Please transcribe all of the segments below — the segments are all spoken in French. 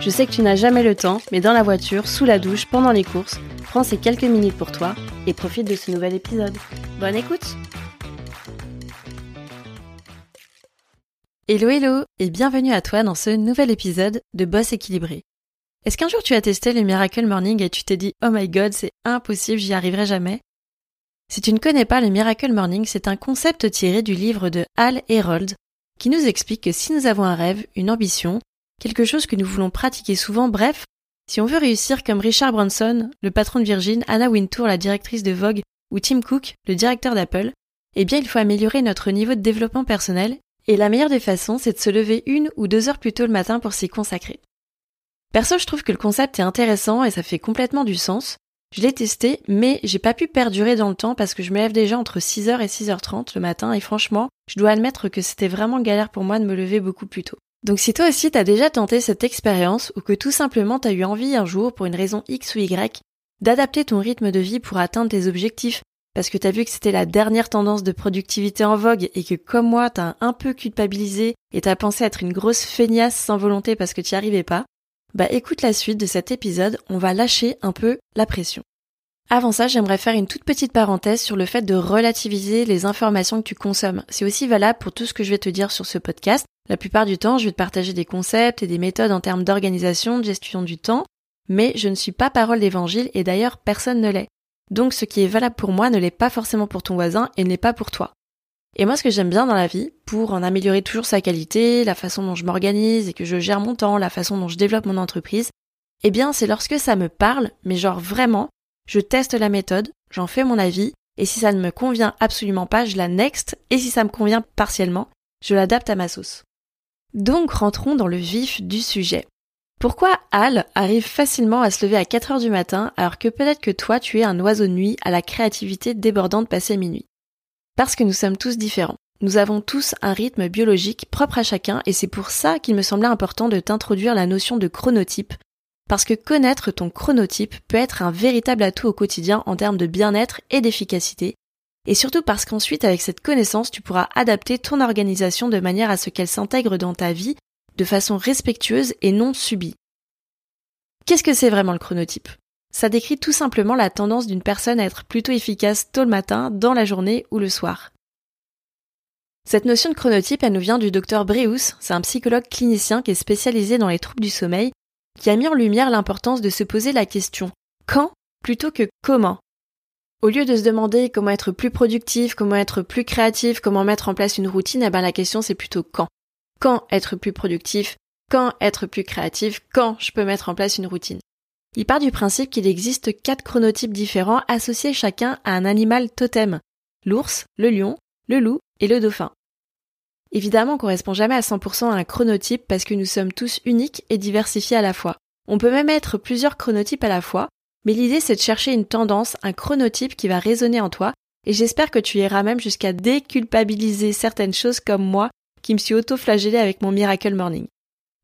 Je sais que tu n'as jamais le temps, mais dans la voiture, sous la douche, pendant les courses, prends ces quelques minutes pour toi et profite de ce nouvel épisode. Bonne écoute Hello hello et bienvenue à toi dans ce nouvel épisode de Boss équilibré. Est-ce qu'un jour tu as testé le Miracle Morning et tu t'es dit Oh my god, c'est impossible, j'y arriverai jamais? Si tu ne connais pas le Miracle Morning, c'est un concept tiré du livre de Hal Herold qui nous explique que si nous avons un rêve, une ambition, quelque chose que nous voulons pratiquer souvent, bref, si on veut réussir comme Richard Branson, le patron de Virgin, Anna Wintour, la directrice de Vogue, ou Tim Cook, le directeur d'Apple, eh bien il faut améliorer notre niveau de développement personnel, et la meilleure des façons, c'est de se lever une ou deux heures plus tôt le matin pour s'y consacrer. Perso, je trouve que le concept est intéressant et ça fait complètement du sens. Je l'ai testé, mais j'ai pas pu perdurer dans le temps parce que je me lève déjà entre 6h et 6h30 le matin et franchement, je dois admettre que c'était vraiment galère pour moi de me lever beaucoup plus tôt. Donc si toi aussi t'as déjà tenté cette expérience ou que tout simplement t'as eu envie un jour pour une raison X ou Y d'adapter ton rythme de vie pour atteindre tes objectifs parce que t'as vu que c'était la dernière tendance de productivité en vogue et que comme moi t'as un peu culpabilisé et t'as pensé être une grosse feignasse sans volonté parce que t'y arrivais pas, bah écoute la suite de cet épisode, on va lâcher un peu la pression. Avant ça, j'aimerais faire une toute petite parenthèse sur le fait de relativiser les informations que tu consommes. C'est aussi valable pour tout ce que je vais te dire sur ce podcast. La plupart du temps, je vais te partager des concepts et des méthodes en termes d'organisation, de gestion du temps, mais je ne suis pas parole d'évangile et d'ailleurs personne ne l'est. Donc ce qui est valable pour moi ne l'est pas forcément pour ton voisin et n'est pas pour toi. Et moi ce que j'aime bien dans la vie, pour en améliorer toujours sa qualité, la façon dont je m'organise et que je gère mon temps, la façon dont je développe mon entreprise, eh bien c'est lorsque ça me parle, mais genre vraiment, je teste la méthode, j'en fais mon avis, et si ça ne me convient absolument pas, je la next, et si ça me convient partiellement, je l'adapte à ma sauce. Donc rentrons dans le vif du sujet. Pourquoi Al arrive facilement à se lever à 4 heures du matin alors que peut-être que toi tu es un oiseau de nuit à la créativité débordante passée minuit? Parce que nous sommes tous différents. Nous avons tous un rythme biologique propre à chacun et c'est pour ça qu'il me semblait important de t'introduire la notion de chronotype parce que connaître ton chronotype peut être un véritable atout au quotidien en termes de bien-être et d'efficacité, et surtout parce qu'ensuite avec cette connaissance tu pourras adapter ton organisation de manière à ce qu'elle s'intègre dans ta vie de façon respectueuse et non subie. Qu'est-ce que c'est vraiment le chronotype? Ça décrit tout simplement la tendance d'une personne à être plutôt efficace tôt le matin, dans la journée ou le soir. Cette notion de chronotype, elle nous vient du docteur Breus, c'est un psychologue clinicien qui est spécialisé dans les troubles du sommeil qui a mis en lumière l'importance de se poser la question quand plutôt que comment. Au lieu de se demander comment être plus productif, comment être plus créatif, comment mettre en place une routine, eh ben la question c'est plutôt quand. Quand être plus productif, quand être plus créatif, quand je peux mettre en place une routine. Il part du principe qu'il existe quatre chronotypes différents associés chacun à un animal totem. L'ours, le lion, le loup et le dauphin. Évidemment, on correspond jamais à 100% à un chronotype parce que nous sommes tous uniques et diversifiés à la fois. On peut même être plusieurs chronotypes à la fois, mais l'idée c'est de chercher une tendance, un chronotype qui va résonner en toi, et j'espère que tu iras même jusqu'à déculpabiliser certaines choses comme moi, qui me suis auto-flagellée avec mon Miracle Morning.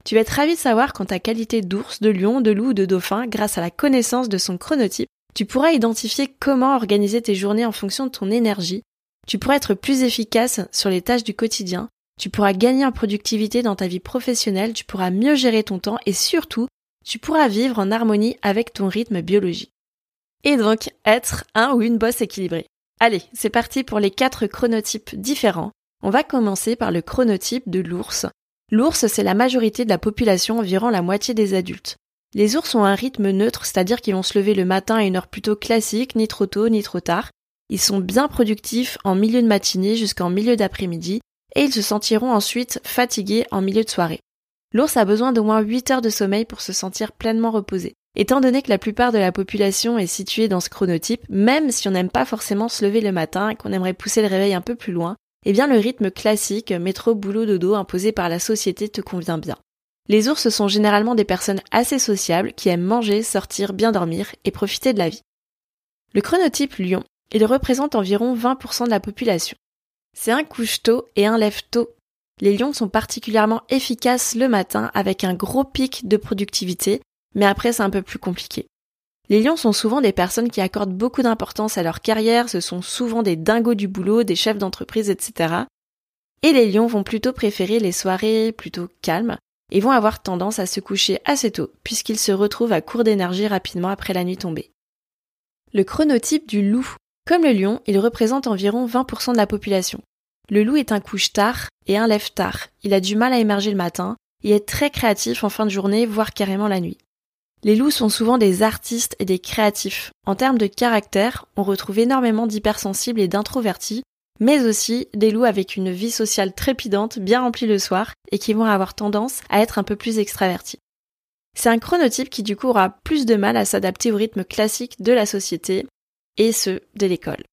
Tu vas être ravi de savoir qu'en ta qualité d'ours, de lion, de loup ou de dauphin, grâce à la connaissance de son chronotype, tu pourras identifier comment organiser tes journées en fonction de ton énergie, tu pourras être plus efficace sur les tâches du quotidien, tu pourras gagner en productivité dans ta vie professionnelle, tu pourras mieux gérer ton temps et surtout, tu pourras vivre en harmonie avec ton rythme biologique. Et donc, être un ou une bosse équilibrée. Allez, c'est parti pour les quatre chronotypes différents. On va commencer par le chronotype de l'ours. L'ours, c'est la majorité de la population, environ la moitié des adultes. Les ours ont un rythme neutre, c'est-à-dire qu'ils vont se lever le matin à une heure plutôt classique, ni trop tôt, ni trop tard. Ils sont bien productifs en milieu de matinée jusqu'en milieu d'après-midi et ils se sentiront ensuite fatigués en milieu de soirée. L'ours a besoin d'au moins 8 heures de sommeil pour se sentir pleinement reposé. Étant donné que la plupart de la population est située dans ce chronotype, même si on n'aime pas forcément se lever le matin et qu'on aimerait pousser le réveil un peu plus loin, eh bien le rythme classique métro boulot dodo imposé par la société te convient bien. Les ours sont généralement des personnes assez sociables qui aiment manger, sortir, bien dormir et profiter de la vie. Le chronotype lion, il représente environ 20% de la population. C'est un couche tôt et un lève tôt. Les lions sont particulièrement efficaces le matin avec un gros pic de productivité, mais après c'est un peu plus compliqué. Les lions sont souvent des personnes qui accordent beaucoup d'importance à leur carrière, ce sont souvent des dingos du boulot, des chefs d'entreprise, etc. Et les lions vont plutôt préférer les soirées plutôt calmes et vont avoir tendance à se coucher assez tôt puisqu'ils se retrouvent à court d'énergie rapidement après la nuit tombée. Le chronotype du loup. Comme le lion, il représente environ 20% de la population. Le loup est un couche tard et un lève tard. Il a du mal à émerger le matin et est très créatif en fin de journée, voire carrément la nuit. Les loups sont souvent des artistes et des créatifs. En termes de caractère, on retrouve énormément d'hypersensibles et d'introvertis, mais aussi des loups avec une vie sociale trépidante, bien remplie le soir, et qui vont avoir tendance à être un peu plus extravertis. C'est un chronotype qui du coup aura plus de mal à s'adapter au rythme classique de la société, et ce, de l'école.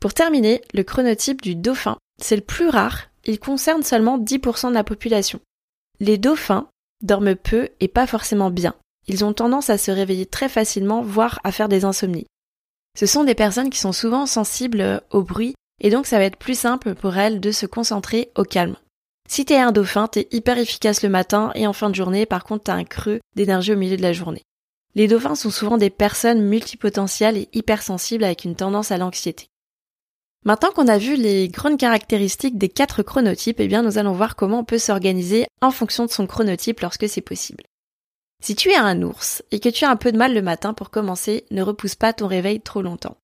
Pour terminer, le chronotype du dauphin, c'est le plus rare, il concerne seulement 10% de la population. Les dauphins dorment peu et pas forcément bien. Ils ont tendance à se réveiller très facilement, voire à faire des insomnies. Ce sont des personnes qui sont souvent sensibles au bruit et donc ça va être plus simple pour elles de se concentrer au calme. Si t'es un dauphin, t'es hyper efficace le matin et en fin de journée, par contre t'as un creux d'énergie au milieu de la journée. Les dauphins sont souvent des personnes multipotentielles et hypersensibles avec une tendance à l'anxiété. Maintenant qu'on a vu les grandes caractéristiques des quatre chronotypes, eh bien nous allons voir comment on peut s'organiser en fonction de son chronotype lorsque c'est possible. Si tu es un ours et que tu as un peu de mal le matin pour commencer, ne repousse pas ton réveil trop longtemps.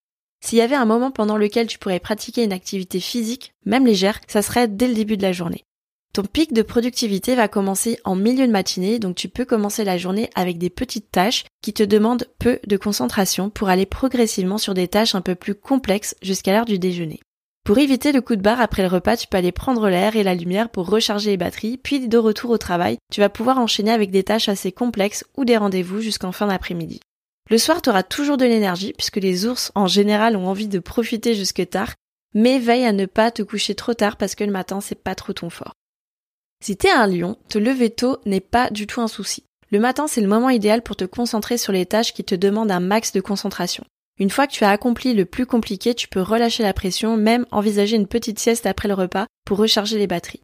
S'il y avait un moment pendant lequel tu pourrais pratiquer une activité physique, même légère, ça serait dès le début de la journée. Ton pic de productivité va commencer en milieu de matinée, donc tu peux commencer la journée avec des petites tâches qui te demandent peu de concentration pour aller progressivement sur des tâches un peu plus complexes jusqu'à l'heure du déjeuner. Pour éviter le coup de barre après le repas, tu peux aller prendre l'air et la lumière pour recharger les batteries, puis de retour au travail, tu vas pouvoir enchaîner avec des tâches assez complexes ou des rendez-vous jusqu'en fin d'après-midi. Le soir, tu auras toujours de l'énergie puisque les ours en général ont envie de profiter jusque tard, mais veille à ne pas te coucher trop tard parce que le matin c'est pas trop ton fort. Si t'es un lion, te lever tôt n'est pas du tout un souci. Le matin, c'est le moment idéal pour te concentrer sur les tâches qui te demandent un max de concentration. Une fois que tu as accompli le plus compliqué, tu peux relâcher la pression, même envisager une petite sieste après le repas pour recharger les batteries.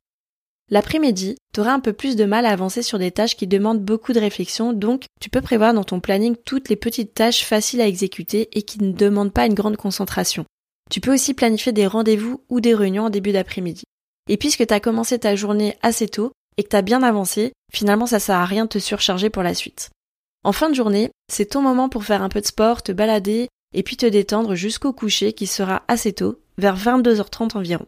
L'après-midi, tu auras un peu plus de mal à avancer sur des tâches qui demandent beaucoup de réflexion, donc tu peux prévoir dans ton planning toutes les petites tâches faciles à exécuter et qui ne demandent pas une grande concentration. Tu peux aussi planifier des rendez-vous ou des réunions en début d'après-midi. Et puisque tu as commencé ta journée assez tôt et que tu as bien avancé, finalement ça sert à rien de te surcharger pour la suite. En fin de journée, c'est ton moment pour faire un peu de sport, te balader et puis te détendre jusqu'au coucher qui sera assez tôt, vers 22h30 environ.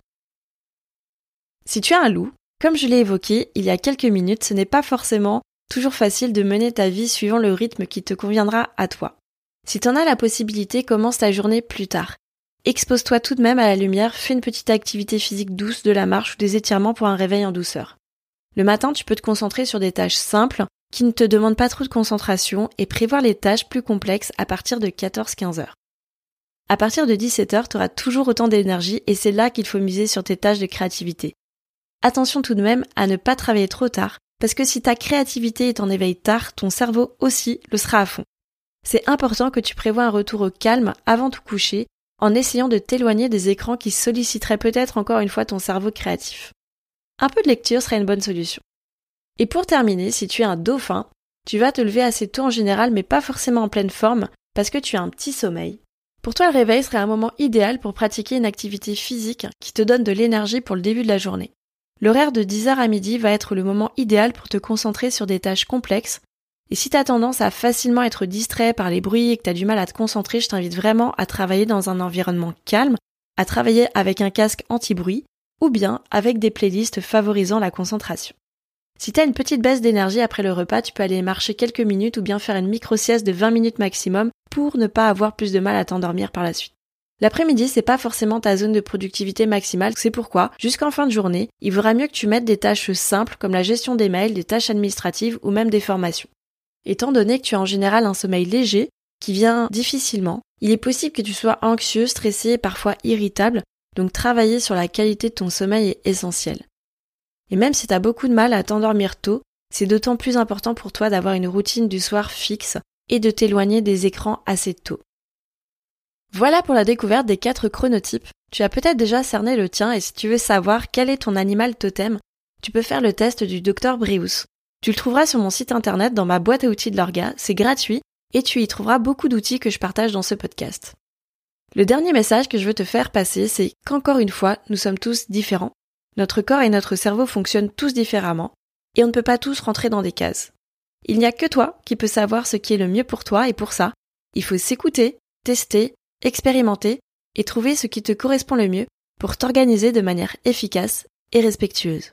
Si tu as un loup, comme je l'ai évoqué il y a quelques minutes, ce n'est pas forcément toujours facile de mener ta vie suivant le rythme qui te conviendra à toi. Si tu en as la possibilité, commence ta journée plus tard. Expose-toi tout de même à la lumière, fais une petite activité physique douce, de la marche ou des étirements pour un réveil en douceur. Le matin, tu peux te concentrer sur des tâches simples qui ne te demandent pas trop de concentration et prévoir les tâches plus complexes à partir de 14-15 heures. À partir de 17 heures, tu auras toujours autant d'énergie et c'est là qu'il faut miser sur tes tâches de créativité. Attention tout de même à ne pas travailler trop tard, parce que si ta créativité est en éveil tard, ton cerveau aussi le sera à fond. C'est important que tu prévois un retour au calme avant tout coucher en essayant de t'éloigner des écrans qui solliciteraient peut-être encore une fois ton cerveau créatif. Un peu de lecture serait une bonne solution. Et pour terminer, si tu es un dauphin, tu vas te lever assez tôt en général mais pas forcément en pleine forme parce que tu as un petit sommeil. Pour toi, le réveil serait un moment idéal pour pratiquer une activité physique qui te donne de l'énergie pour le début de la journée. L'horaire de 10h à midi va être le moment idéal pour te concentrer sur des tâches complexes et si tu as tendance à facilement être distrait par les bruits et que tu as du mal à te concentrer, je t'invite vraiment à travailler dans un environnement calme, à travailler avec un casque anti-bruit ou bien avec des playlists favorisant la concentration. Si tu as une petite baisse d'énergie après le repas, tu peux aller marcher quelques minutes ou bien faire une micro-sieste de 20 minutes maximum pour ne pas avoir plus de mal à t'endormir par la suite. L'après-midi, c'est pas forcément ta zone de productivité maximale, c'est pourquoi, jusqu'en fin de journée, il vaudra mieux que tu mettes des tâches simples comme la gestion des mails, des tâches administratives ou même des formations. Étant donné que tu as en général un sommeil léger, qui vient difficilement, il est possible que tu sois anxieux, stressé et parfois irritable, donc travailler sur la qualité de ton sommeil est essentiel. Et même si tu as beaucoup de mal à t'endormir tôt, c'est d'autant plus important pour toi d'avoir une routine du soir fixe et de t'éloigner des écrans assez tôt. Voilà pour la découverte des quatre chronotypes. Tu as peut-être déjà cerné le tien et si tu veux savoir quel est ton animal totem, tu peux faire le test du docteur Brious. Tu le trouveras sur mon site internet dans ma boîte à outils de l'orga, c'est gratuit et tu y trouveras beaucoup d'outils que je partage dans ce podcast. Le dernier message que je veux te faire passer, c'est qu'encore une fois, nous sommes tous différents. Notre corps et notre cerveau fonctionnent tous différemment et on ne peut pas tous rentrer dans des cases. Il n'y a que toi qui peux savoir ce qui est le mieux pour toi et pour ça, il faut s'écouter, tester, expérimenter et trouver ce qui te correspond le mieux pour t'organiser de manière efficace et respectueuse.